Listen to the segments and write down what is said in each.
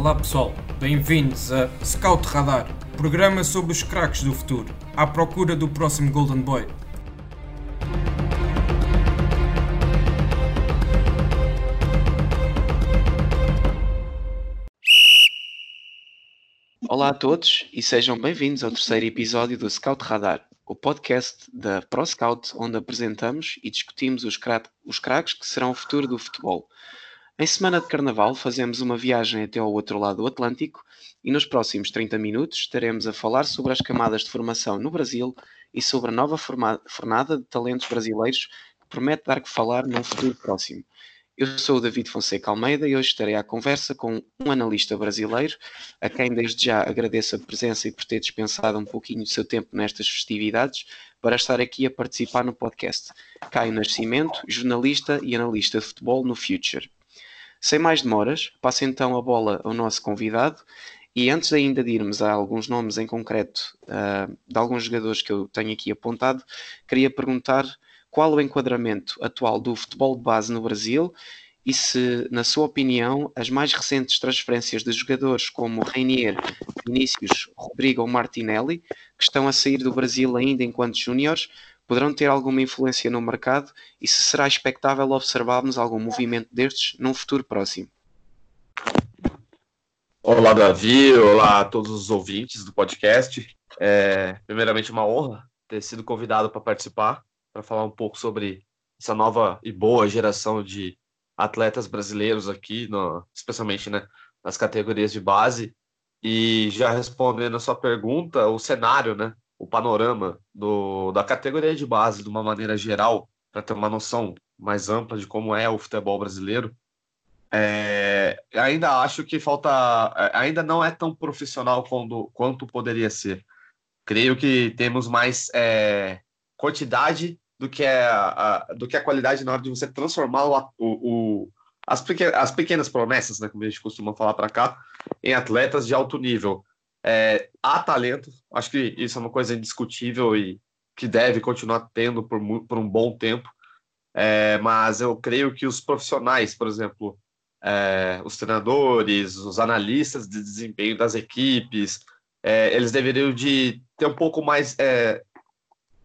Olá pessoal, bem-vindos a Scout Radar, programa sobre os craques do futuro, à procura do próximo Golden Boy. Olá a todos e sejam bem-vindos ao terceiro episódio do Scout Radar, o podcast da ProScout, onde apresentamos e discutimos os, cra os craques que serão o futuro do futebol. Em semana de carnaval, fazemos uma viagem até ao outro lado do Atlântico e nos próximos 30 minutos estaremos a falar sobre as camadas de formação no Brasil e sobre a nova fornada de talentos brasileiros que promete dar que falar num futuro próximo. Eu sou o David Fonseca Almeida e hoje estarei à conversa com um analista brasileiro, a quem desde já agradeço a presença e por ter dispensado um pouquinho do seu tempo nestas festividades para estar aqui a participar no podcast. Caio Nascimento, jornalista e analista de futebol no Future. Sem mais demoras, passo então a bola ao nosso convidado e antes ainda de irmos a alguns nomes em concreto uh, de alguns jogadores que eu tenho aqui apontado, queria perguntar qual o enquadramento atual do futebol de base no Brasil e se, na sua opinião, as mais recentes transferências de jogadores como Reinier, Vinícius, Rodrigo ou Martinelli, que estão a sair do Brasil ainda enquanto júniores, poderão ter alguma influência no mercado e se será expectável observarmos algum movimento destes num futuro próximo. Olá, Davi. Olá a todos os ouvintes do podcast. É, primeiramente, uma honra ter sido convidado para participar, para falar um pouco sobre essa nova e boa geração de atletas brasileiros aqui, no, especialmente né, nas categorias de base. E já respondendo a sua pergunta, o cenário né, o panorama do, da categoria de base de uma maneira geral, para ter uma noção mais ampla de como é o futebol brasileiro, é, ainda acho que falta, é, ainda não é tão profissional quando, quanto poderia ser. Creio que temos mais é, quantidade do que, é a, a, do que a qualidade na hora de você transformar o, o, as, pequenas, as pequenas promessas, né, como a gente costuma falar para cá, em atletas de alto nível. É, há talento, acho que isso é uma coisa indiscutível e que deve continuar tendo por, por um bom tempo. É, mas eu creio que os profissionais, por exemplo, é, os treinadores, os analistas de desempenho das equipes, é, eles deveriam de ter um pouco mais, é,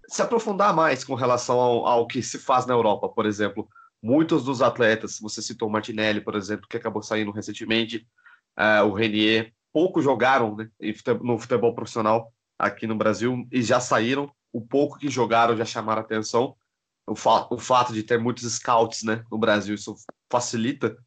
se aprofundar mais com relação ao, ao, que se faz na Europa, por exemplo. Muitos dos atletas, você citou Martinelli, por exemplo, que acabou saindo recentemente, é, o Renier, pouco jogaram né, no futebol profissional aqui no Brasil e já saíram. O pouco que jogaram já chamaram atenção. O, fa o fato de ter muitos scouts né, no Brasil, isso facilita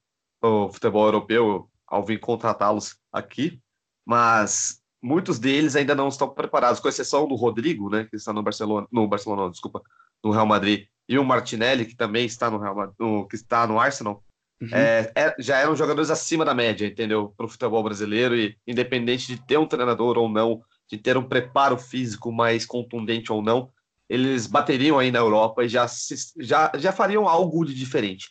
o futebol europeu ao vir contratá-los aqui, mas muitos deles ainda não estão preparados, com exceção do Rodrigo, né, que está no Barcelona, no Barcelona, desculpa, no Real Madrid, e o Martinelli, que também está no Real no, que está no Arsenal, Uhum. É, é, já eram jogadores acima da média, entendeu? Para o futebol brasileiro, e independente de ter um treinador ou não, de ter um preparo físico mais contundente ou não, eles bateriam aí na Europa e já, se, já, já fariam algo de diferente.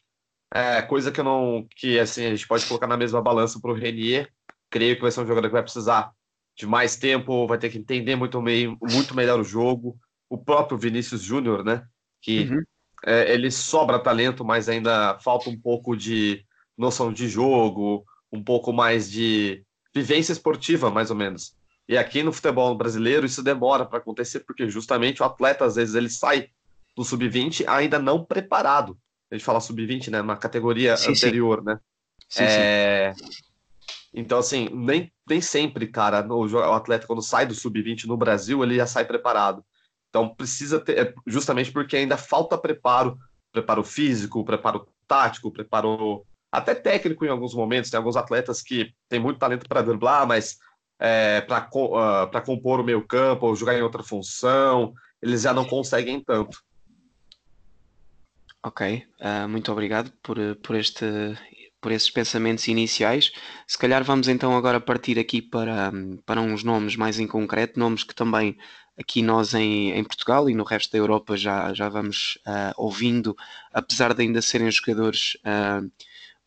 É, coisa que eu não. que assim, a gente pode colocar na mesma balança para o Renier. Creio que vai ser um jogador que vai precisar de mais tempo, vai ter que entender muito, meio, muito melhor o jogo. O próprio Vinícius Júnior, né? Que uhum é, ele sobra talento, mas ainda falta um pouco de noção de jogo, um pouco mais de vivência esportiva, mais ou menos. E aqui no futebol brasileiro isso demora para acontecer, porque justamente o atleta, às vezes, ele sai do sub-20 ainda não preparado. A gente fala sub-20, né? Na categoria sim, anterior, sim. né? Sim, é... Então, assim, nem, nem sempre, cara, o, o atleta, quando sai do sub-20 no Brasil, ele já sai preparado. Então precisa ter, é justamente porque ainda falta preparo, preparo físico, preparo tático, preparo até técnico em alguns momentos. Tem alguns atletas que têm muito talento para driblar, mas é, para uh, ah, compor o meio campo ou jogar em outra função, eles já não conseguem tanto. Ok, uh, muito obrigado por, por, este, por esses pensamentos iniciais. Se calhar vamos então agora partir aqui para, para uns nomes mais em concreto, nomes que também aqui nós em, em Portugal e no resto da Europa já, já vamos uh, ouvindo, apesar de ainda serem jogadores uh,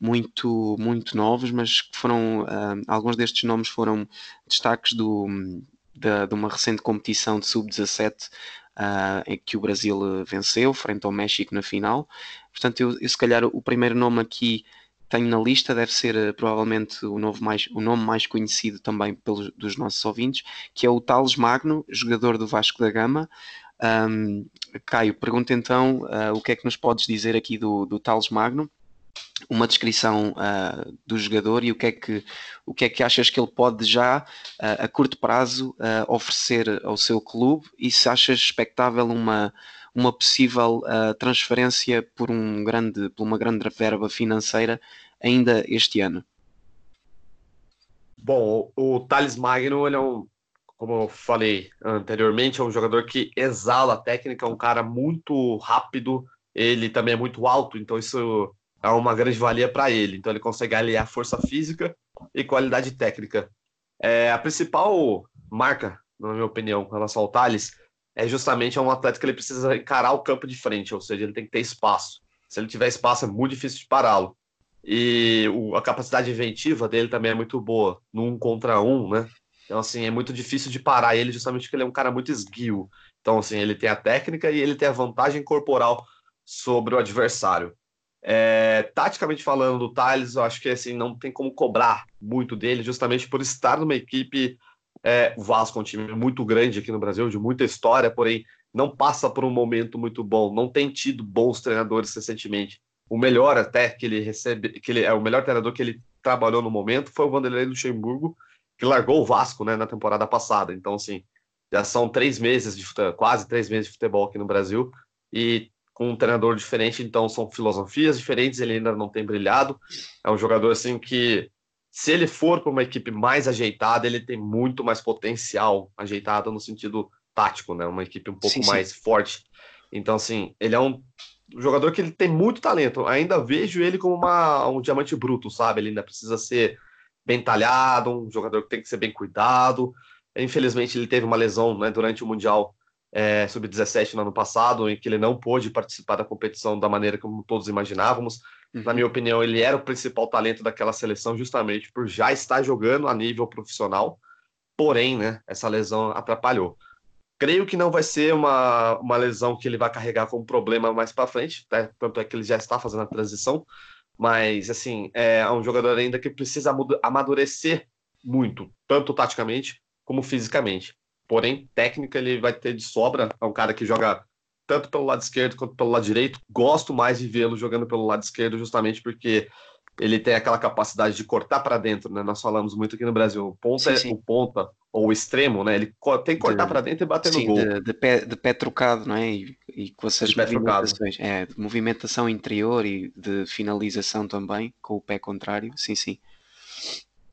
muito, muito novos, mas foram, uh, alguns destes nomes foram destaques do, de, de uma recente competição de sub-17 em que o Brasil venceu frente ao México na final. Portanto, eu, eu se calhar o primeiro nome aqui tenho na lista deve ser uh, provavelmente o, novo mais, o nome mais conhecido também pelos dos nossos ouvintes, que é o Tales Magno, jogador do Vasco da Gama. Um, Caio, pergunta então uh, o que é que nos podes dizer aqui do, do Tales Magno, uma descrição uh, do jogador e o que, é que, o que é que achas que ele pode já, uh, a curto prazo, oferecer ao seu clube e se achas expectável uma, uma possível transferência por, um grande, por uma grande verba financeira ainda este ano. Bom, o Thales Magno ele é um como eu falei anteriormente, é um jogador que exala a técnica, é um cara muito rápido, ele também é muito alto, então isso é uma grande valia para ele. Então ele consegue aliar força física e qualidade técnica. É, a principal marca, na minha opinião, com relação ao Thales, é justamente um atleta que ele precisa encarar o campo de frente, ou seja, ele tem que ter espaço. Se ele tiver espaço, é muito difícil de pará-lo. E o, a capacidade inventiva dele também é muito boa, no um contra um, né? Então, assim, é muito difícil de parar ele, justamente porque ele é um cara muito esguio. Então, assim, ele tem a técnica e ele tem a vantagem corporal sobre o adversário. É, taticamente falando do Thales, eu acho que assim, não tem como cobrar muito dele, justamente por estar numa equipe. É, o Vasco é um time muito grande aqui no Brasil, de muita história, porém não passa por um momento muito bom, não tem tido bons treinadores recentemente. O melhor até que ele recebe, que ele é o melhor treinador que ele trabalhou no momento foi o Vanderlei Luxemburgo, que largou o Vasco né, na temporada passada. Então, assim, já são três meses de futebol, quase três meses de futebol aqui no Brasil e com um treinador diferente, então são filosofias diferentes. Ele ainda não tem brilhado. É um jogador assim que, se ele for para uma equipe mais ajeitada, ele tem muito mais potencial ajeitado no sentido tático, né? Uma equipe um pouco sim, mais sim. forte. Então, assim, ele é um jogador que ele tem muito talento. Ainda vejo ele como uma, um diamante bruto, sabe? Ele ainda precisa ser bem talhado, um jogador que tem que ser bem cuidado. Infelizmente, ele teve uma lesão né, durante o Mundial é, Sub-17 no ano passado, em que ele não pôde participar da competição da maneira como todos imaginávamos. Uhum. Na minha opinião, ele era o principal talento daquela seleção, justamente por já estar jogando a nível profissional. Porém, né, essa lesão atrapalhou. Creio que não vai ser uma, uma lesão que ele vai carregar como problema mais para frente, né? tanto é que ele já está fazendo a transição, mas, assim, é um jogador ainda que precisa amadurecer muito, tanto taticamente como fisicamente. Porém, técnica ele vai ter de sobra. É um cara que joga tanto pelo lado esquerdo quanto pelo lado direito. Gosto mais de vê-lo jogando pelo lado esquerdo, justamente porque ele tem aquela capacidade de cortar para dentro, né? Nós falamos muito aqui no Brasil, o ponta, sim, sim. o ponta ou o extremo, né? Ele tem que cortar para dentro e bater sim, no gol. De, de, pé, de pé trocado, não é? E, e com essas movimentações, é, de movimentação interior e de finalização também, com o pé contrário, sim, sim.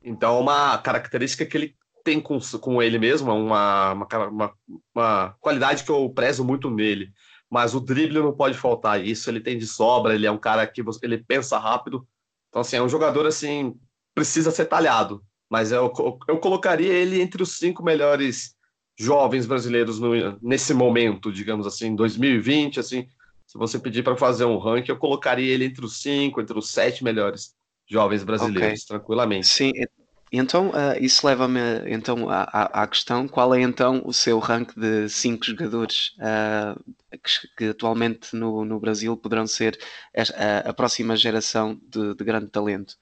Então, uma característica que ele tem com, com ele mesmo, uma, uma, uma, uma qualidade que eu prezo muito nele. Mas o drible não pode faltar, isso ele tem de sobra, ele é um cara que você, ele pensa rápido, então, assim, é um jogador, assim, precisa ser talhado. Mas eu, eu colocaria ele entre os cinco melhores jovens brasileiros no, nesse momento, digamos assim, 2020, assim, se você pedir para fazer um ranking, eu colocaria ele entre os cinco, entre os sete melhores jovens brasileiros, okay. tranquilamente. Sim, então uh, isso leva-me então à, à, questão, qual é então o seu ranking de cinco jogadores uh, que, que, atualmente no, no Brasil poderão ser a, a próxima geração de, de, grande talento?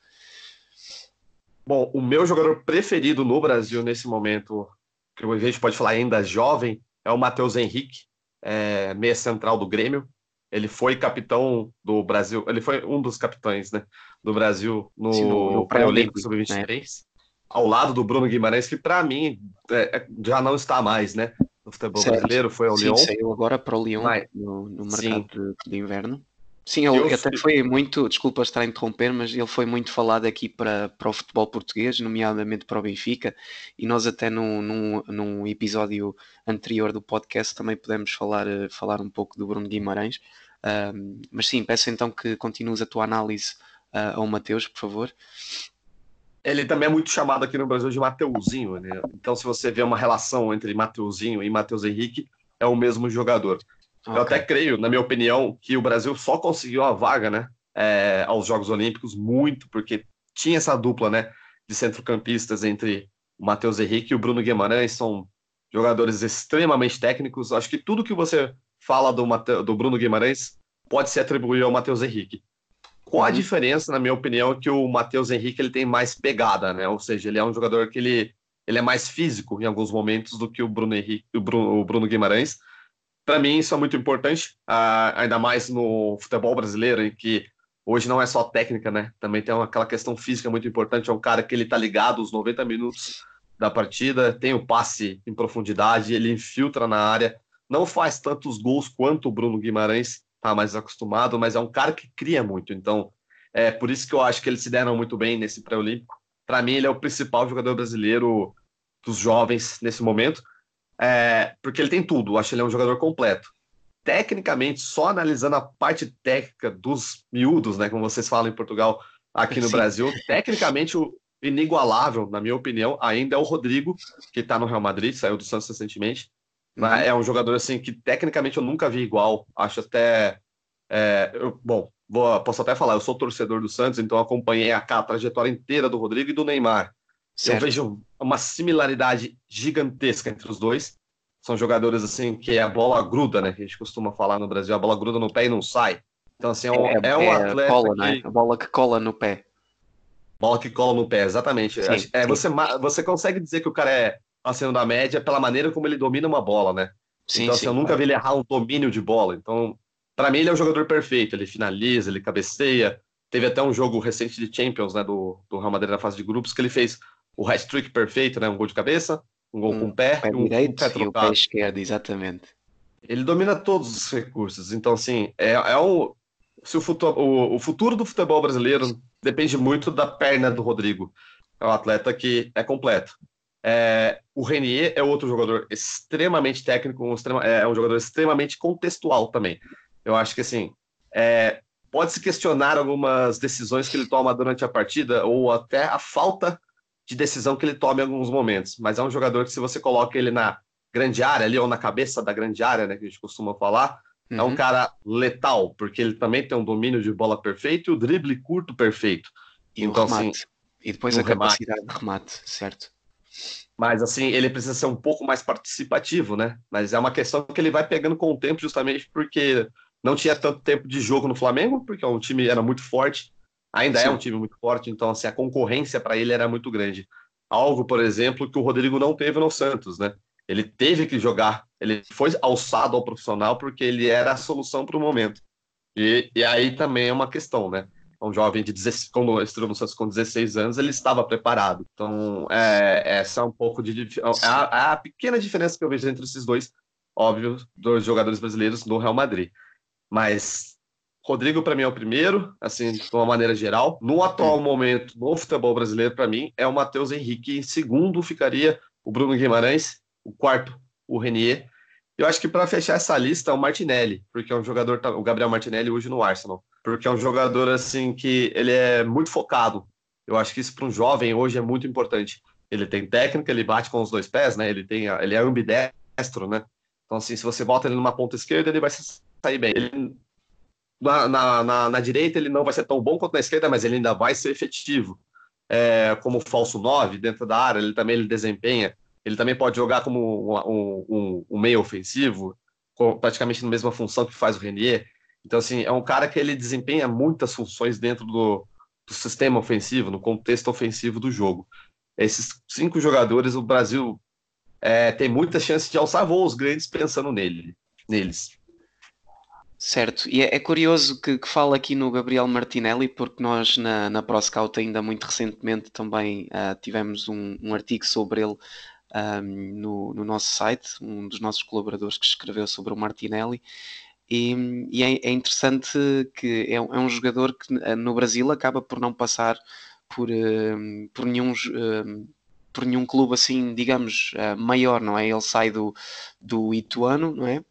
Bom, o meu jogador preferido no Brasil nesse momento, que a gente pode falar ainda jovem, é o Matheus Henrique, é, meia central do Grêmio. Ele foi capitão do Brasil, ele foi um dos capitães né, do Brasil no, no, no pré-olímpico sub-23. Ao lado do Bruno Guimarães, que para mim é, é, já não está mais, né? No futebol certo. brasileiro, foi ao Sim, Lyon. saiu agora para o Lyon no, no, mercado de, de, inverno. Sim, ele até foi muito, desculpa estar a interromper, mas ele foi muito falado aqui para, para o futebol português, nomeadamente para o Benfica, e nós até num, num, num episódio anterior do podcast também podemos falar, eh, falar um pouco do Bruno Guimarães. Um, mas sim, peço então que continues a tua análise uh, ao Mateus, por favor. Ele também é muito chamado aqui no Brasil de Mateuzinho, né? Então, se você vê uma relação entre Mateuzinho e Matheus Henrique, é o mesmo jogador. Okay. Eu até creio, na minha opinião, que o Brasil só conseguiu a vaga, né, é, aos Jogos Olímpicos muito porque tinha essa dupla, né, de centrocampistas entre o Matheus Henrique e o Bruno Guimarães, são jogadores extremamente técnicos. Acho que tudo que você fala do, Mate... do Bruno Guimarães pode se atribuir ao Matheus Henrique. Com a uhum. diferença, na minha opinião, que o Matheus Henrique ele tem mais pegada, né? Ou seja, ele é um jogador que ele, ele é mais físico em alguns momentos do que o Bruno Henrique, o Bruno, o Bruno Guimarães. Para mim, isso é muito importante, uh, ainda mais no futebol brasileiro, em que hoje não é só técnica, né? Também tem uma, aquela questão física muito importante. É um cara que ele tá ligado os 90 minutos da partida, tem o passe em profundidade, ele infiltra na área, não faz tantos gols quanto o Bruno Guimarães, tá mais acostumado, mas é um cara que cria muito. Então, é por isso que eu acho que eles se deram muito bem nesse pré-olímpico. Para mim, ele é o principal jogador brasileiro dos jovens nesse momento é, porque ele tem tudo. Eu acho que ele é um jogador completo. Tecnicamente, só analisando a parte técnica dos miúdos, né, como vocês falam em Portugal, aqui no Sim. Brasil, tecnicamente o inigualável, na minha opinião, ainda é o Rodrigo, que está no Real Madrid, saiu do Santos recentemente. Uhum. É um jogador assim que tecnicamente eu nunca vi igual. Acho até é, eu, bom, vou, posso até falar, eu sou torcedor do Santos, então acompanhei a, a trajetória inteira do Rodrigo e do Neymar. Certo. Eu vejo uma similaridade gigantesca entre os dois. São jogadores assim que a bola gruda, né? Que a gente costuma falar no Brasil, a bola gruda no pé e não sai. Então, assim, é um, é, é um é atleta. Cola, que... né? A bola que cola no pé. Bola que cola no pé, exatamente. Sim, é, sim. Você, você consegue dizer que o cara é acima da média pela maneira como ele domina uma bola, né? Sim, então, assim, eu nunca vi ele errar um domínio de bola. Então, para mim, ele é o jogador perfeito. Ele finaliza, ele cabeceia. Teve até um jogo recente de Champions, né, do, do Real Madrid na fase de grupos, que ele fez o hat-trick perfeito, né? Um gol de cabeça, um gol um com o pé, pé um, direito um pé trocado. e o pé esquerdo, exatamente. Ele domina todos os recursos. Então, assim, é, é um... Se o, futuro, o, o futuro do futebol brasileiro depende muito da perna do Rodrigo. É um atleta que é completo. É, o Renier é outro jogador extremamente técnico, um extrema, é um jogador extremamente contextual também. Eu acho que assim, é, pode-se questionar algumas decisões que ele toma durante a partida, ou até a falta de decisão que ele toma em alguns momentos. Mas é um jogador que, se você coloca ele na grande área ali, ou na cabeça da grande área, né, que a gente costuma falar, uhum. é um uhum. cara letal, porque ele também tem um domínio de bola perfeito e o drible curto perfeito. E então, o remate. Assim, e depois a capacidade remate. de remate, certo? Mas assim, ele precisa ser um pouco mais participativo, né? Mas é uma questão que ele vai pegando com o tempo, justamente porque não tinha tanto tempo de jogo no Flamengo, porque o time era muito forte Ainda é Sim. é um time muito forte, então assim, a concorrência para ele era muito grande. Algo, por exemplo, que o Rodrigo não teve no Santos, né? Ele teve que jogar, ele foi alçado ao profissional porque ele era a solução para o momento. E, e aí também é uma questão, né? Um jovem de 16, quando estreou no Santos com 16 anos, ele estava preparado. Então, é, essa é um pouco de. É a, é a pequena diferença que eu vejo entre esses dois, óbvio, dois jogadores brasileiros no Real Madrid. Mas Rodrigo, para mim, é o primeiro, assim, de uma maneira geral. No atual momento, no futebol brasileiro, para mim, é o Matheus Henrique. Em segundo, ficaria o Bruno Guimarães. O quarto, o Renier. Eu acho que para fechar essa lista é o Martinelli, porque é um jogador, o Gabriel Martinelli hoje no Arsenal, porque é um jogador assim que ele é muito focado. Eu acho que isso para um jovem hoje é muito importante. Ele tem técnica, ele bate com os dois pés, né? Ele tem, ele é ambidestro, né? Então assim, se você bota ele numa ponta esquerda, ele vai sair bem. Ele na, na, na, na, direita ele não vai ser tão bom quanto na esquerda, mas ele ainda vai ser efetivo. É, como falso 9 dentro da área, ele também ele desempenha. Ele também pode jogar como um, um, um meio ofensivo, praticamente na mesma função que faz o Renier. Então, assim, é um cara que ele desempenha muitas funções dentro do, do sistema ofensivo, no contexto ofensivo do jogo. Esses cinco jogadores, o Brasil é, tem muita chance de alçar voos grandes pensando nele, neles. Certo, e é, é curioso que, que fala aqui no Gabriel Martinelli, porque nós na, na ProScout ainda muito recentemente também uh, tivemos um, um, artigo sobre ele um, no, no, nosso site, um dos nossos colaboradores que escreveu sobre o Martinelli, e, e é, é, interessante que é, é, um jogador que ah, no Brasil acaba por não passar por, uh, por nenhum. Uh, por nenhum clube assim, digamos, maior, não é? Ele sai do, do Ituano, não é?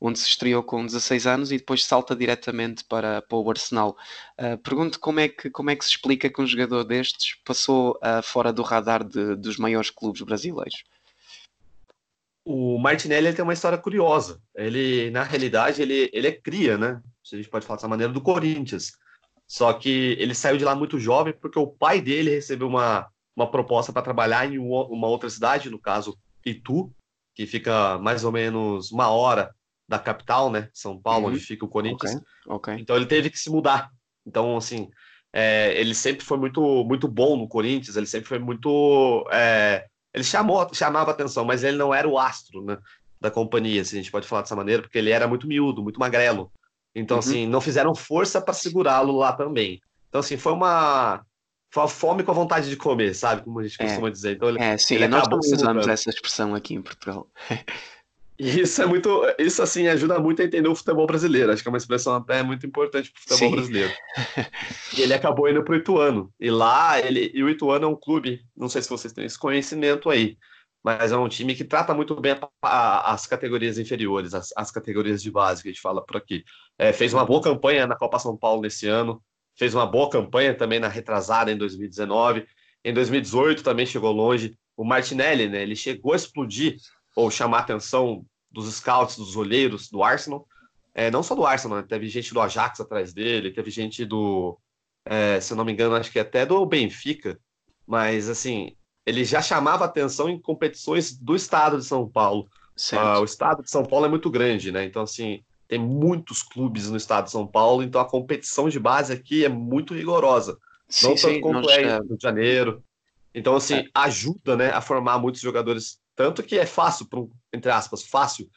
onde se estreou com 16 anos e depois salta diretamente para, para o Arsenal. Uh, pergunto como é, que, como é que se explica que um jogador destes passou uh, fora do radar de, dos maiores clubes brasileiros? O Martinelli tem uma história curiosa. Ele, na realidade, ele, ele é cria, né? Se a gente pode falar dessa maneira, do Corinthians. Só que ele saiu de lá muito jovem porque o pai dele recebeu uma, uma proposta para trabalhar em uma outra cidade, no caso Itu, que fica mais ou menos uma hora da capital, né? São Paulo, uhum. onde fica o Corinthians. Okay. Okay. Então ele teve que se mudar. Então, assim, é, ele sempre foi muito, muito bom no Corinthians, ele sempre foi muito. É, ele chamou, chamava atenção, mas ele não era o astro né, da companhia, se assim, a gente pode falar dessa maneira, porque ele era muito miúdo, muito magrelo. Então, uhum. assim, não fizeram força para segurá-lo lá também. Então, assim, foi uma, foi uma fome com a vontade de comer, sabe? Como a gente é. costuma dizer. Então, ele, é, sim, ele nós usamos essa expressão aqui em Portugal. E isso é muito, isso assim ajuda muito a entender o futebol brasileiro. Acho que é uma expressão até muito importante para o futebol Sim. brasileiro. E ele acabou indo para o Ituano. E lá ele, e o Ituano é um clube, não sei se vocês têm esse conhecimento aí, mas é um time que trata muito bem a, a, as categorias inferiores, as, as, categorias de base que a gente fala por aqui. É, fez uma boa campanha na Copa São Paulo nesse ano, fez uma boa campanha também na retrasada em 2019. Em 2018 também chegou longe. O Martinelli, né, ele chegou a explodir ou chamar a atenção dos scouts, dos olheiros do Arsenal. É, não só do Arsenal, né? teve gente do Ajax atrás dele, teve gente do, é, se eu não me engano, acho que até do Benfica, mas assim, ele já chamava atenção em competições do estado de São Paulo. Ah, o estado de São Paulo é muito grande, né? Então, assim, tem muitos clubes no estado de São Paulo, então a competição de base aqui é muito rigorosa. Sim, não tanto sim, quanto é no Rio de Janeiro. Então, assim, é. ajuda né, a formar muitos jogadores tanto que é fácil, um, entre aspas, fácil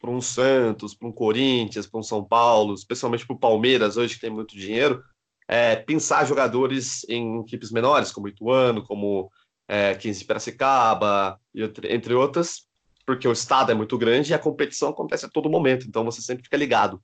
para um Santos, para um Corinthians, para um São Paulo, especialmente para o Palmeiras, hoje que tem muito dinheiro, é, pensar jogadores em equipes menores, como Ituano, como é, 15 de Piracicaba, entre outras, porque o estado é muito grande e a competição acontece a todo momento, então você sempre fica ligado.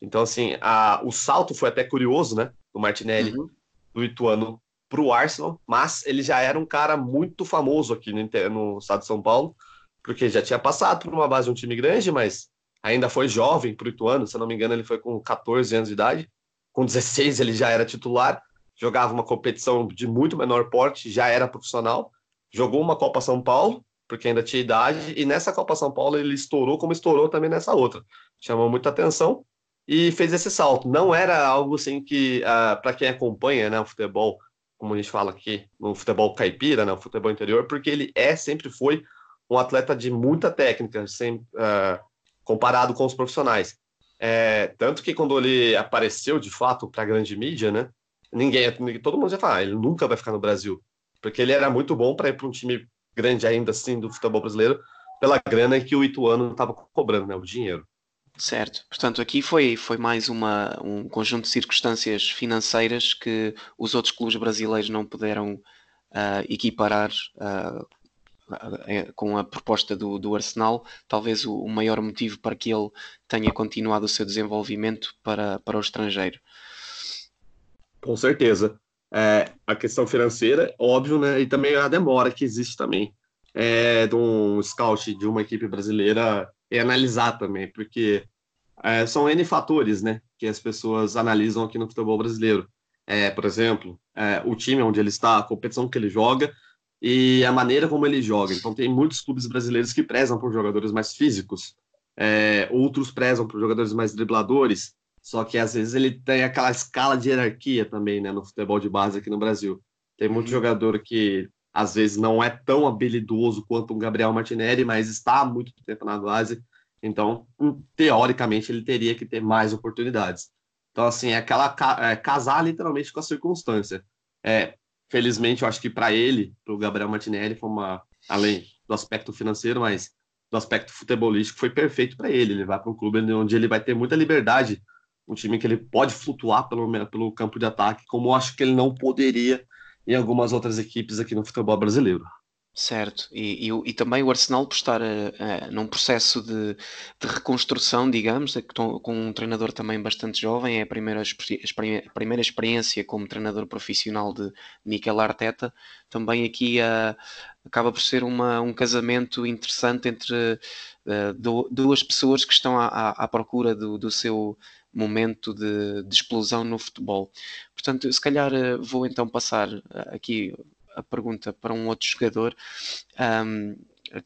Então, assim, a, o salto foi até curioso, né, do Martinelli, uhum. do Ituano para o Arsenal, mas ele já era um cara muito famoso aqui no, no, estado de São Paulo, porque já tinha passado por uma base de um time grande, mas ainda foi jovem para o Ituano, se não me engano, ele foi com 14 anos de idade. Com 16 ele já era titular, jogava uma competição de muito menor porte, já era profissional, jogou uma Copa São Paulo, porque ainda tinha idade, e nessa Copa São Paulo ele estourou como estourou também nessa outra. Chamou muita atenção e fez esse salto. Não era algo assim que, uh, ah, para quem acompanha né, o futebol, como a gente fala aqui no futebol caipira, né, o futebol interior, porque ele é, sempre foi um atleta de muita técnica, sem, uh, comparado com os profissionais. É, tanto que quando ele apareceu de fato para a grande mídia, né, ninguém, todo mundo já fala, ah, ele nunca vai ficar no Brasil, porque ele era muito bom para ir para um time grande ainda assim do futebol brasileiro, pela grana que o Ituano estava cobrando, né, o dinheiro. Certo. Portanto, aqui foi, foi mais uma, um conjunto de circunstâncias financeiras que os outros clubes brasileiros não puderam uh, equiparar uh, com a proposta do, do Arsenal. Talvez o, o, maior motivo para que ele tenha continuado o seu desenvolvimento para, para o estrangeiro. Com certeza. É, a questão financeira, óbvio, né? E também a demora que existe também é, de um scout de uma equipe brasileira é analisar também, porque é, são N fatores, né, que as pessoas analisam aqui no futebol brasileiro. É, por exemplo, é, o time onde ele está, a competição que ele joga e a maneira como ele joga. Então, tem muitos clubes brasileiros que prezam por jogadores mais físicos, é, outros prezam por jogadores mais dribladores, só que às vezes ele tem aquela escala de hierarquia também, né, no futebol de base aqui no Brasil. Tem muito uhum. jogador que às vezes não é tão habilidoso quanto um Gabriel Martinelli, mas está há muito tempo na base, então, hum, teoricamente, ele teria que ter mais oportunidades. Então, assim, é aquela é, casar literalmente com a circunstância. É, felizmente, eu acho que para ele, para o Gabriel Martinelli, foi uma, além do aspecto financeiro, mas do aspecto futebolístico, foi perfeito para ele. Ele vai para um clube onde ele vai ter muita liberdade, um time que ele pode flutuar pelo, pelo campo de ataque, como eu acho que ele não poderia em algumas outras equipes aqui no futebol brasileiro. Certo, e, e, e também o Arsenal por estar uh, num processo de, de reconstrução, digamos, com um treinador também bastante jovem, é a primeira, a primeira experiência como treinador profissional de Mikel Arteta, também aqui uh, acaba por ser uma, um casamento interessante entre do, duas pessoas que estão à, à, à procura do, do seu momento de, de, explosão no futebol. Portanto, se calhar eh, vou então passar eh, aqui a pergunta para um outro jogador. Um,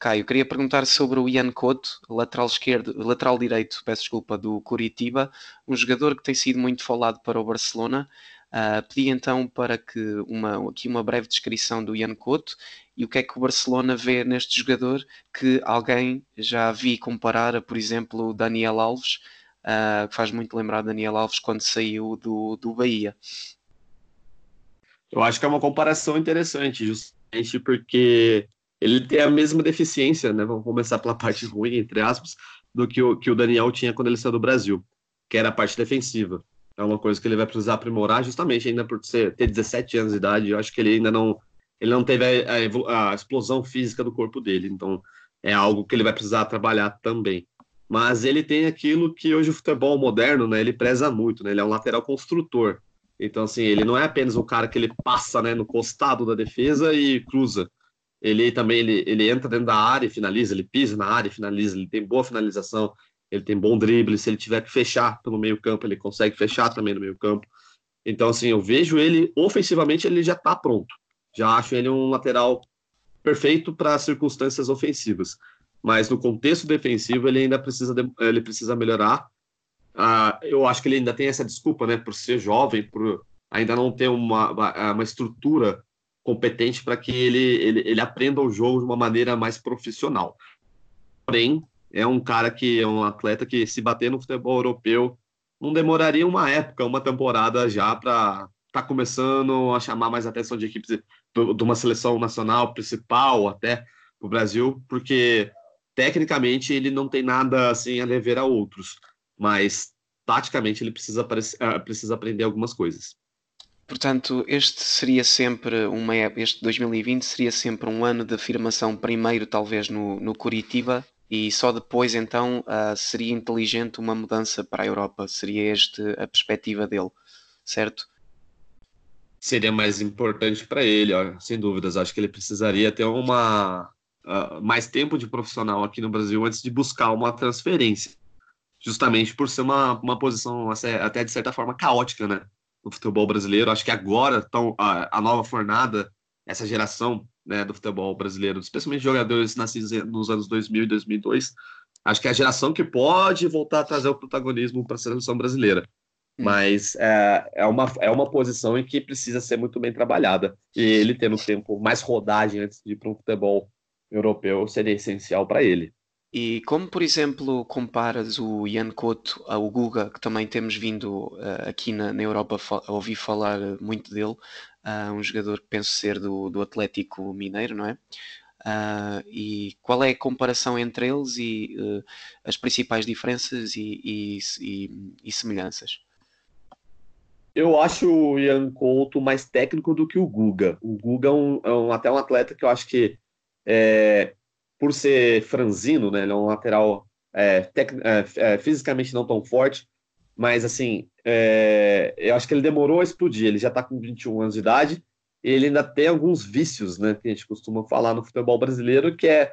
Caio, queria perguntar sobre o Ian Couto, lateral esquerdo, lateral direito, peço desculpa, do Curitiba, um jogador que tem sido muito falado para o Barcelona. Uh, pedi então para que uma, aqui uma breve descrição do Ian Couto e o que é que o Barcelona vê neste jogador que alguém já vi comparar a, por exemplo, o Daniel Alves uh, que faz muito lembrar Daniel Alves quando saiu do, do Bahia. Eu acho que é uma comparação interessante, justamente porque ele tem a mesma deficiência, né? Vamos começar pela parte ruim, entre aspas, do que o, que o Daniel tinha quando ele saiu do Brasil, que era a parte defensiva. É uma coisa que ele vai precisar aprimorar, justamente ainda por ser, ter 17 anos de idade. Eu acho que ele ainda não, ele não teve a, a, a explosão física do corpo dele, então é algo que ele vai precisar trabalhar também. Mas ele tem aquilo que hoje o futebol moderno, né? Ele preza muito, né? Ele é um lateral construtor. Então, assim, ele não é apenas o cara que ele passa né, no costado da defesa e cruza. Ele também ele, ele entra dentro da área e finaliza, ele pisa na área e finaliza, ele tem boa finalização, ele tem bom drible. Se ele tiver que fechar pelo meio-campo, ele consegue fechar também no meio-campo. Então, assim, eu vejo ele ofensivamente, ele já está pronto. Já acho ele um lateral perfeito para circunstâncias ofensivas. Mas no contexto defensivo, ele ainda precisa, de, ele precisa melhorar Uh, eu acho que ele ainda tem essa desculpa, né, por ser jovem, por ainda não ter uma, uma estrutura competente para que ele, ele, ele aprenda o jogo de uma maneira mais profissional. Porém, é um cara que é um atleta que, se bater no futebol europeu, não demoraria uma época, uma temporada já para tá começando a chamar mais atenção de equipes de uma seleção nacional principal até o Brasil, porque tecnicamente ele não tem nada assim a dever a outros mas taticamente ele precisa, ah, precisa aprender algumas coisas. Portanto, este seria sempre uma este 2020 seria sempre um ano de afirmação primeiro talvez no, no Curitiba e só depois então uh, seria inteligente uma mudança para a Europa. Seria este a perspectiva dele, certo? Seria mais importante para ele, ó, sem dúvidas. Acho que ele precisaria ter uma uh, mais tempo de profissional aqui no Brasil antes de buscar uma transferência justamente por ser uma, uma posição até de certa forma caótica, né? No futebol brasileiro. Acho que agora tão, a, a nova fornada, essa geração né, do futebol brasileiro, especialmente jogadores nascidos nos anos 2000 e 2002, acho que é a geração que pode voltar a trazer o protagonismo para a seleção brasileira. Hum. Mas é, é, uma, é uma posição em que precisa ser muito bem trabalhada. E ele tendo tempo mais rodagem antes de ir para um futebol europeu seria essencial para ele. E como, por exemplo, comparas o Ian Couto ao Guga, que também temos vindo uh, aqui na, na Europa a ouvir falar muito dele, uh, um jogador que penso ser do, do Atlético Mineiro, não é? Uh, e qual é a comparação entre eles e as principais diferenças e, e, e, e, semelhanças? Eu acho o Ian Couto mais técnico do que o Guga. O Guga é, um, é um, até um atleta que eu acho que é, por ser franzino, né? Ele é um lateral é, tec, é, é, fisicamente não tão forte, mas assim, é, eu acho que ele demorou a explodir. Ele já está com 21 anos de idade e ele ainda tem alguns vícios, né? Que a gente costuma falar no futebol brasileiro, que é,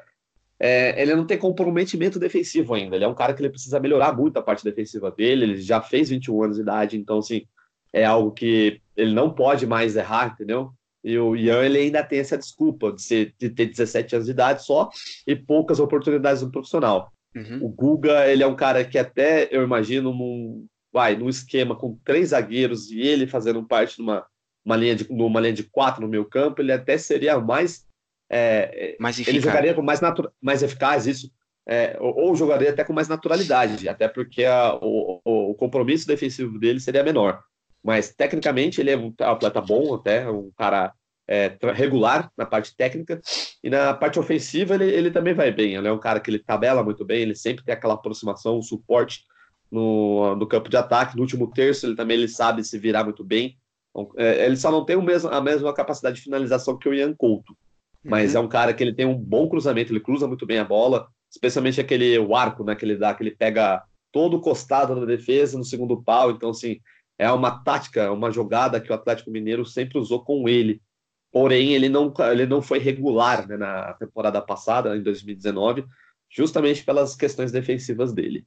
é, ele não tem comprometimento defensivo ainda. Ele é um cara que ele precisa melhorar muito a parte defensiva dele. Ele já fez 21 anos de idade, então assim é algo que ele não pode mais errar, entendeu? E o Ian ele ainda tem essa desculpa de, ser, de ter 17 anos de idade só e poucas oportunidades no profissional. Uhum. O Guga, ele é um cara que até, eu imagino, num, vai, num esquema com três zagueiros e ele fazendo parte de uma, uma, linha, de, numa linha de quatro no meio campo, ele até seria mais... É, mais ele jogaria com mais, mais eficaz, isso. É, ou, ou, jogaria até com mais naturalidade, até porque a, o, o compromisso defensivo dele seria menor. Mas tecnicamente ele é um atleta bom, até um cara é, regular na parte técnica e na parte ofensiva ele, ele também vai bem. Ele é um cara que ele tabela muito bem, ele sempre tem aquela aproximação, um suporte no, no campo de ataque. No último terço ele também ele sabe se virar muito bem. Então, é, ele só não tem o mesmo, a mesma capacidade de finalização que o Ian Couto, mas uhum. é um cara que ele tem um bom cruzamento, ele cruza muito bem a bola, especialmente aquele o arco né, que ele dá, que ele pega todo o costado da defesa no segundo pau. Então, assim, é uma tática, uma jogada que o Atlético Mineiro sempre usou com ele. Porém, ele não, ele não foi regular né, na temporada passada, em 2019, justamente pelas questões defensivas dele.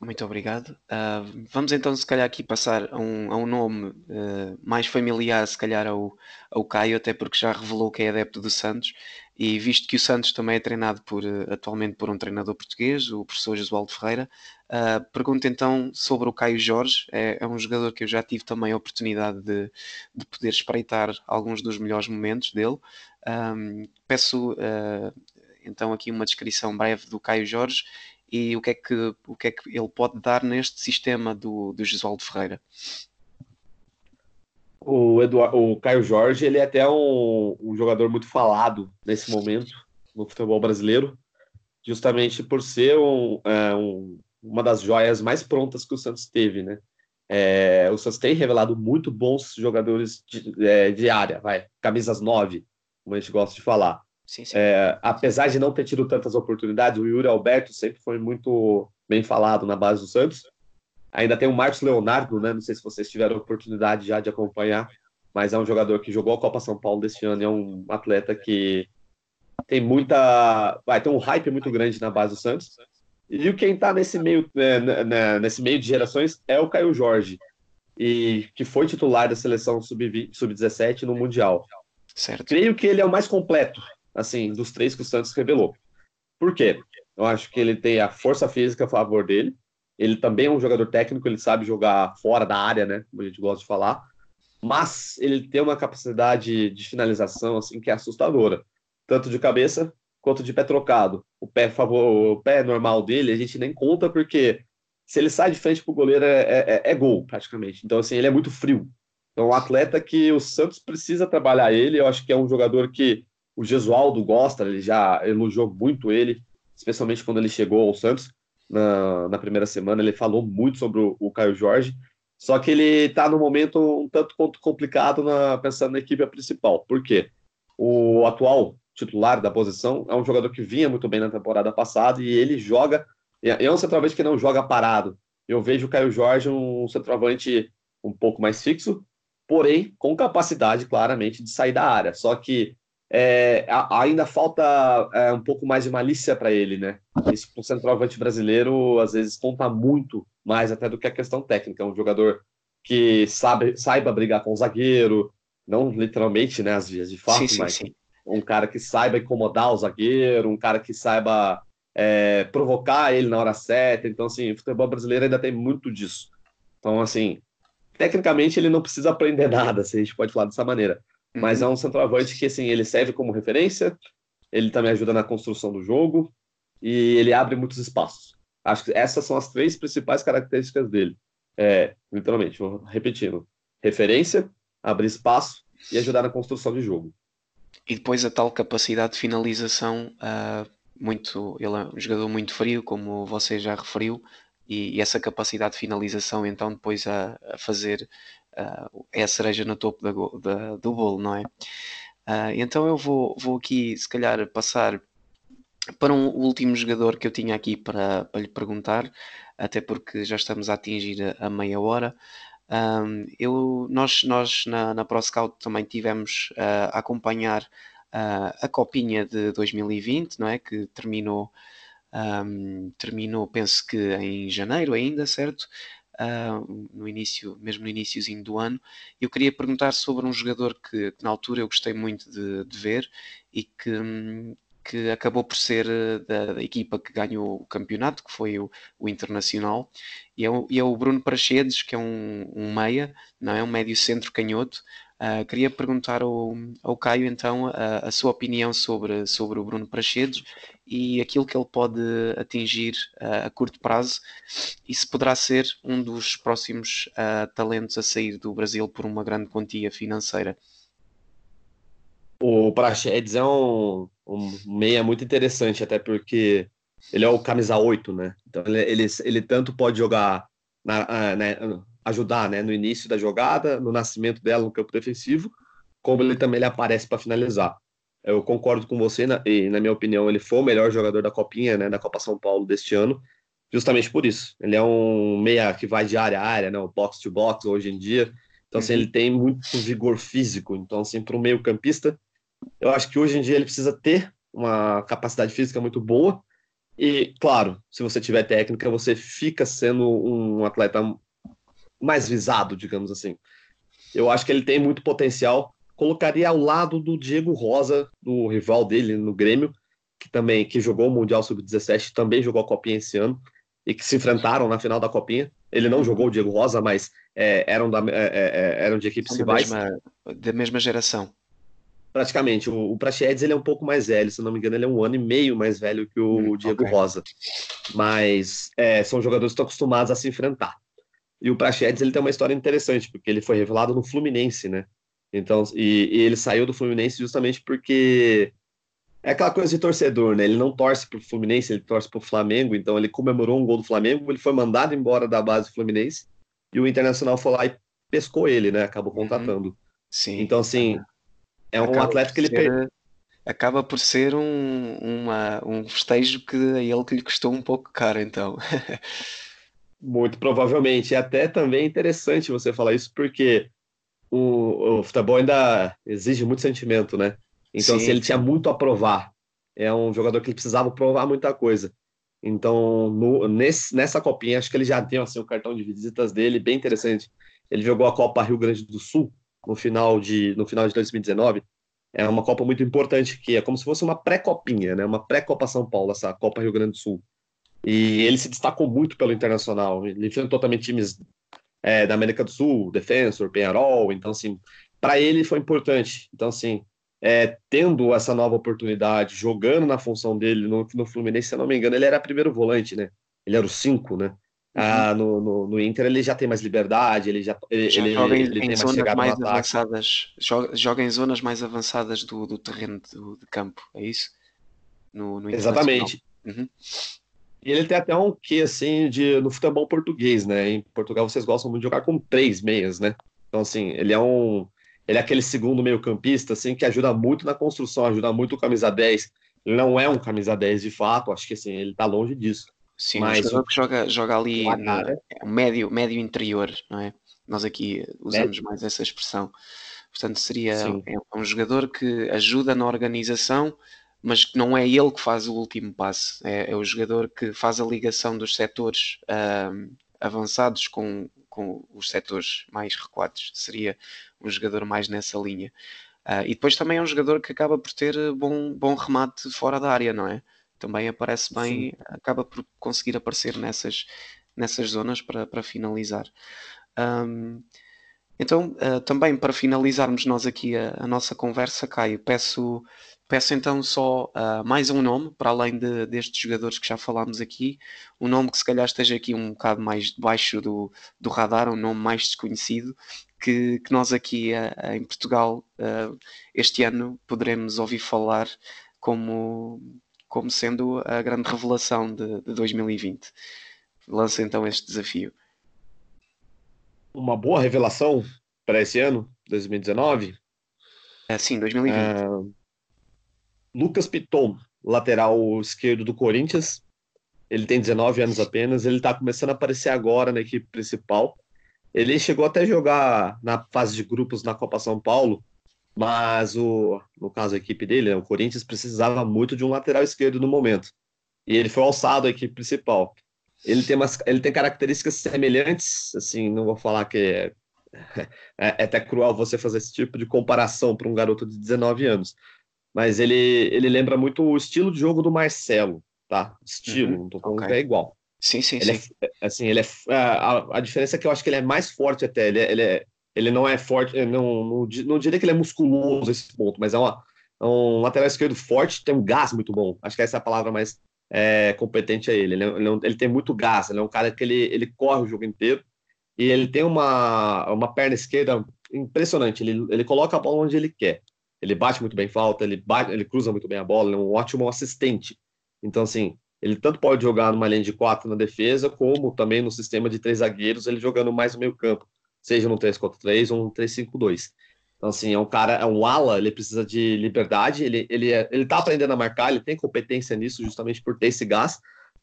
Muito obrigado. Uh, vamos então, se calhar, aqui passar a um, a um nome uh, mais familiar, se calhar, ao, ao Caio, até porque já revelou que é adepto do Santos. E visto que o Santos também é treinado por, uh, atualmente por um treinador português, o professor Josualdo Ferreira, pergunto então sobre o Caio Jorge. É, é, um jogador que eu já tive também a oportunidade de, de poder espreitar alguns dos melhores momentos dele. Um, peço então aqui uma descrição breve do Caio Jorge e o que é que, o que, é que ele pode dar neste sistema do, do Jesualdo Ferreira. O, o Caio Jorge ele é até um, um jogador muito falado nesse momento no futebol brasileiro, justamente por ser um, é, um, uma das joias mais prontas que o Santos teve, né? É, o Santos tem revelado muito bons jogadores de, é, de área, vai, camisas 9, como a gente gosta de falar. Sim, sim. É, apesar de não ter tido tantas oportunidades, o Yuri Alberto sempre foi muito bem falado na base do Santos. Ainda tem o Marcos Leonardo, né? Não sei se vocês tiveram oportunidade já de acompanhar, mas é um jogador que jogou a Copa São Paulo deste ano, é um atleta que tem muita. Vai ter um hype muito grande na base do Santos. E quem está nesse meio, né, nesse meio de gerações é o Caio Jorge, e que foi titular da seleção sub-17 sub no Mundial. Certo. Creio que ele é o mais completo, assim, dos três que o Santos revelou. Por quê? Eu acho que ele tem a força física a favor dele. Ele também é um jogador técnico, ele sabe jogar fora da área, né? Como a gente gosta de falar. Mas ele tem uma capacidade de finalização, assim, que é assustadora. Tanto de cabeça quanto de pé trocado. O pé, favor, o pé normal dele a gente nem conta porque se ele sai de frente pro goleiro é, é, é gol, praticamente. Então, assim, ele é muito frio. É um atleta que o Santos precisa trabalhar ele. Eu acho que é um jogador que o Gesualdo gosta, ele já elogiou muito ele, especialmente quando ele chegou ao Santos na, na primeira semana. Ele falou muito sobre o, o Caio Jorge, só que ele está no momento um tanto quanto complicado na, pensando na equipe principal. Por quê? O atual titular da posição é um jogador que vinha muito bem na temporada passada e ele joga. É um centroavante que não joga parado. Eu vejo o Caio Jorge um centroavante um pouco mais fixo, porém com capacidade claramente de sair da área. Só que é, ainda falta é, um pouco mais de malícia para ele, né? Isso para o centroavante brasileiro às vezes conta muito mais até do que a questão técnica. É um jogador que sabe, saiba brigar com o zagueiro, não literalmente, né, as vias de fato, sim, sim, mas sim. Um cara que saiba incomodar o zagueiro, um cara que saiba é, provocar ele na hora certa. Então, assim, o futebol brasileiro ainda tem muito disso. Então, assim, tecnicamente ele não precisa aprender nada, se a gente pode falar dessa maneira. Mas uhum. é um centroavante que, assim, ele serve como referência, ele também ajuda na construção do jogo e ele abre muitos espaços. Acho que essas são as três principais características dele. É, literalmente, vou repetindo: referência, abrir espaço e ajudar na construção de jogo. E depois a tal capacidade de finalização, uh, muito, ele é um jogador muito frio, como você já referiu, e, e essa capacidade de finalização, então, depois a, a fazer uh, é a cereja no topo da, da, do bolo, não é? Uh, então eu vou, vou aqui, se calhar, passar para um último jogador que eu tinha aqui para, para lhe perguntar, até porque já estamos a atingir a, a meia hora. Um, eu, nós nós na, na ProScout também tivemos uh, a acompanhar uh, a copinha de 2020, não é? Que terminou, um, terminou penso que em janeiro ainda, certo? uh, no início, mesmo no iníciozinho do ano. Eu queria perguntar sobre um jogador que, que na altura eu gostei muito de, de ver e que, que acabou por ser ah, da, da, equipa que ganhou o campeonato, que foi o, o Internacional, e é o, e é o Bruno Prachedes, que é um, um meia, não é? Um médio centro canhoto, Uh, queria perguntar ao, ao Caio então a, a, sua opinião sobre, sobre o Bruno Prachedes e aquilo que ele pode atingir uh, a curto prazo e se poderá ser um dos próximos uh, talentos a sair do Brasil por uma grande quantia financeira. O Prachedes é um, um meia muito interessante, até porque ele é o camisa 8, né? Então ele, ele, ele tanto pode jogar na, na, ajudar né, no início da jogada, no nascimento dela no campo defensivo, como ele também ele aparece para finalizar. Eu concordo com você, na, e na minha opinião, ele foi o melhor jogador da Copinha, né, da Copa São Paulo deste ano, justamente por isso. Ele é um meia que vai de área a área, né, box to box hoje em dia. Então, assim, ele tem muito vigor físico. Então, assim, para o meio campista, eu acho que hoje em dia ele precisa ter uma capacidade física muito boa. E, claro, se você tiver técnica, você fica sendo um atleta mais visado, digamos assim. Eu acho que ele tem muito potencial. Colocaria ao lado do Diego Rosa, do rival dele no Grêmio, que também que jogou o Mundial Sub-17, também jogou a Copinha esse ano, e que se enfrentaram na final da Copinha. Ele não jogou o Diego Rosa, mas é, eram, da, é, é, é eram de equipes rivais. Da mesma, da mesma geração. Praticamente. O, o Praxedes ele é um pouco mais velho, se não me engano, ele é um ano e meio mais velho que o hum, Diego okay. Rosa. Mas é, são jogadores que estão acostumados a se enfrentar. E o Praxedes ele tem uma história interessante, porque ele foi revelado no Fluminense, né? Então, e, e ele saiu do Fluminense justamente porque é aquela coisa de torcedor, né? Ele não torce pro Fluminense, ele torce pro Flamengo, então ele comemorou um gol do Flamengo, ele foi mandado embora da base do Fluminense e o Internacional foi lá e pescou ele, né? Acabou uhum. contratando. Sim. Então, assim, é um acaba atleta que ele ser, Acaba por ser um, uma, um festejo que a ele que lhe custou um pouco caro, então. Muito provavelmente. E até também é interessante você falar isso, porque o, o futebol ainda exige muito sentimento, né? Então, Sim. se ele tinha muito a provar, é um jogador que ele precisava provar muita coisa. Então, no, nesse, nessa copinha, acho que ele já tem assim, o cartão de visitas dele bem interessante. Ele jogou a Copa Rio Grande do Sul no final de, no final de 2019. É uma Copa muito importante, que é como se fosse uma pré-copinha, né? uma pré-Copa São Paulo, essa Copa Rio Grande do Sul. E ele se destacou muito pelo Internacional. Ele enfrentou também times é, da América do Sul, Defensor, Penharol. Então, assim, para ele foi importante. Então, assim, é, tendo essa nova oportunidade, jogando na função dele no, no Fluminense, se eu não me engano, ele era primeiro volante, né? Ele era o 5, né? Uhum. Ah, no, no, no, Inter ele já tem mais liberdade, ele já, ele, já joga ele, em, zonas mais, mais avançadas, joga, joga, em zonas mais avançadas do, do terreno do, de campo, é isso? No, no Exatamente. Uhum. E ele tem até um quê assim de no futebol português, né? Em Portugal vocês gostam muito de jogar com três meias, né? Então assim, ele é um ele é aquele segundo meio-campista assim que ajuda muito na construção, ajuda muito o camisa 10. Ele não é um camisa 10 de fato, acho que assim, ele tá longe disso. Sim, mas um que joga, joga ali médio, médio interior, não é? Nós aqui usamos mais essa expressão. Portanto, seria é um jogador que ajuda na organização, mas que não é ele que faz o último passo. É, é o jogador que faz a ligação dos setores uh, avançados com, com os setores mais recuados. Seria um jogador mais nessa linha. Uh, e depois também é um jogador que acaba por ter bom, bom remate fora da área, não é? Também aparece bem, Sim. acaba por conseguir aparecer nessas, nessas zonas para, para finalizar. Um, então, uh, também para finalizarmos nós aqui a, a, nossa conversa, Caio, peço, peço então só uh, mais um nome, para além de, destes jogadores que já falámos aqui, um nome que se calhar esteja aqui um bocado mais debaixo do, do radar, um nome mais desconhecido, que, que nós aqui uh, em Portugal este ano poderemos ouvir falar como, como sendo a grande revelação de, de 2020. Lança então este desafio. Uma boa revelação para esse ano, 2019? É, sim, 2020. É... Lucas Piton, lateral esquerdo do Corinthians. Ele tem 19 anos apenas. Ele está começando a aparecer agora na equipe principal. Ele chegou até a jogar na fase de grupos na Copa São Paulo, mas o, no caso a equipe dele, né, o Corinthians precisava muito de um lateral esquerdo no momento. E ele foi alçado à equipe principal. Ele tem, umas, ele tem características semelhantes, assim, não vou falar que é, é, é até cruel você fazer esse tipo de comparação para um garoto de 19 anos, mas ele, ele lembra muito o estilo de jogo do Marcelo, tá? Estilo, uhum, não tô falando okay. que é igual. Sim, sim, ele sim. É, assim, ele é, a, a diferença é que eu acho que ele é mais forte até, ele é, ele é ele não é forte, não, não, não diria que ele é musculoso esse ponto, mas é, uma, é um lateral esquerdo forte, tem um gás muito bom. Acho que essa é a palavra mais é, competente a ele. Ele, é, ele, é ele, tem muito gás, ele é um cara que ele, ele corre o jogo inteiro e ele tem uma, uma perna esquerda impressionante. Ele, ele coloca a bola onde ele quer. Ele bate muito bem falta, ele, bate, ele cruza muito bem a bola, ele é um ótimo assistente. Então, assim, ele tanto pode jogar numa linha de quatro na defesa, como também no sistema de três zagueiros, ele jogando mais no meio campo seja no 3-4-3 ou no 3-5-2. Então, assim, é um cara, é um ala, ele precisa de liberdade, ele, ele, é, ele tá aprendendo a marcar, ele tem competência nisso justamente por ter esse gás,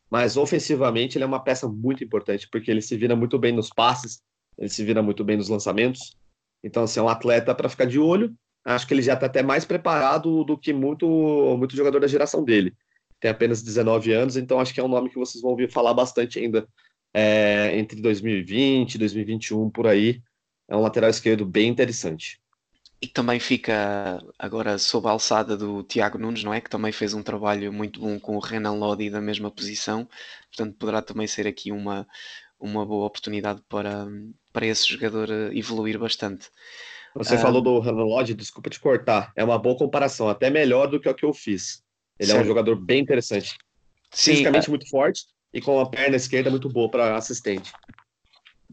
mas ofensivamente ele é uma peça muito importante, porque ele se vira muito bem nos passes, ele se vira muito bem nos lançamentos. Então, assim, é um atleta para ficar de olho. Acho que ele já está até mais preparado do que muito, muito jogador da geração dele. Tem apenas 19 anos, então acho que é um nome que vocês vão ouvir falar bastante ainda é, entre 2020 e 2021 por aí. É um lateral esquerdo bem interessante. E também fica agora sob a alçada do Tiago Nunes, não é? Que também fez um trabalho muito bom com o Renan Lodi da mesma posição. Portanto, poderá também ser aqui uma, uma boa oportunidade para, para esse jogador eh, evoluir bastante. Você falou do Lodge, desculpa te cortar. É uma boa comparação, até melhor do que o que eu fiz. Ele certo. é um jogador bem interessante. Sim, Fisicamente é... muito forte e com a perna esquerda muito boa para assistente.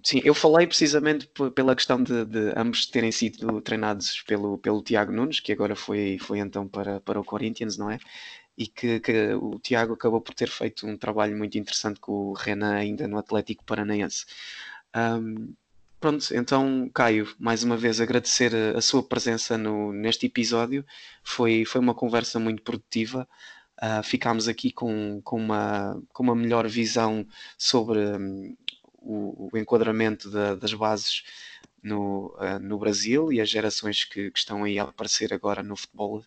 Sim, eu falei precisamente pela questão de, de, ambos terem sido treinados pelo, pelo Tiago Nunes, que agora foi, foi então para, para o Corinthians, não é? E que, que, o Tiago acabou por ter feito um trabalho muito interessante com o Renan ainda no Atlético Paranaense. Um, pronto, então Caio, mais uma vez agradecer a, sua presença no, neste episódio. Foi, foi uma conversa muito produtiva. Uh, ficámos aqui com, com, uma, com uma melhor visão sobre um, o, o, enquadramento da, das bases no, uh, no Brasil e as gerações que, que, estão aí a aparecer agora no futebol,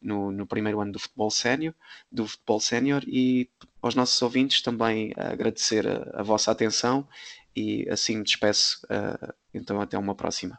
no, no primeiro ano do futebol sénior, do futebol sénior e aos nossos ouvintes também agradecer a, a vossa atenção e assim me despeço. Uh, então, até uma próxima.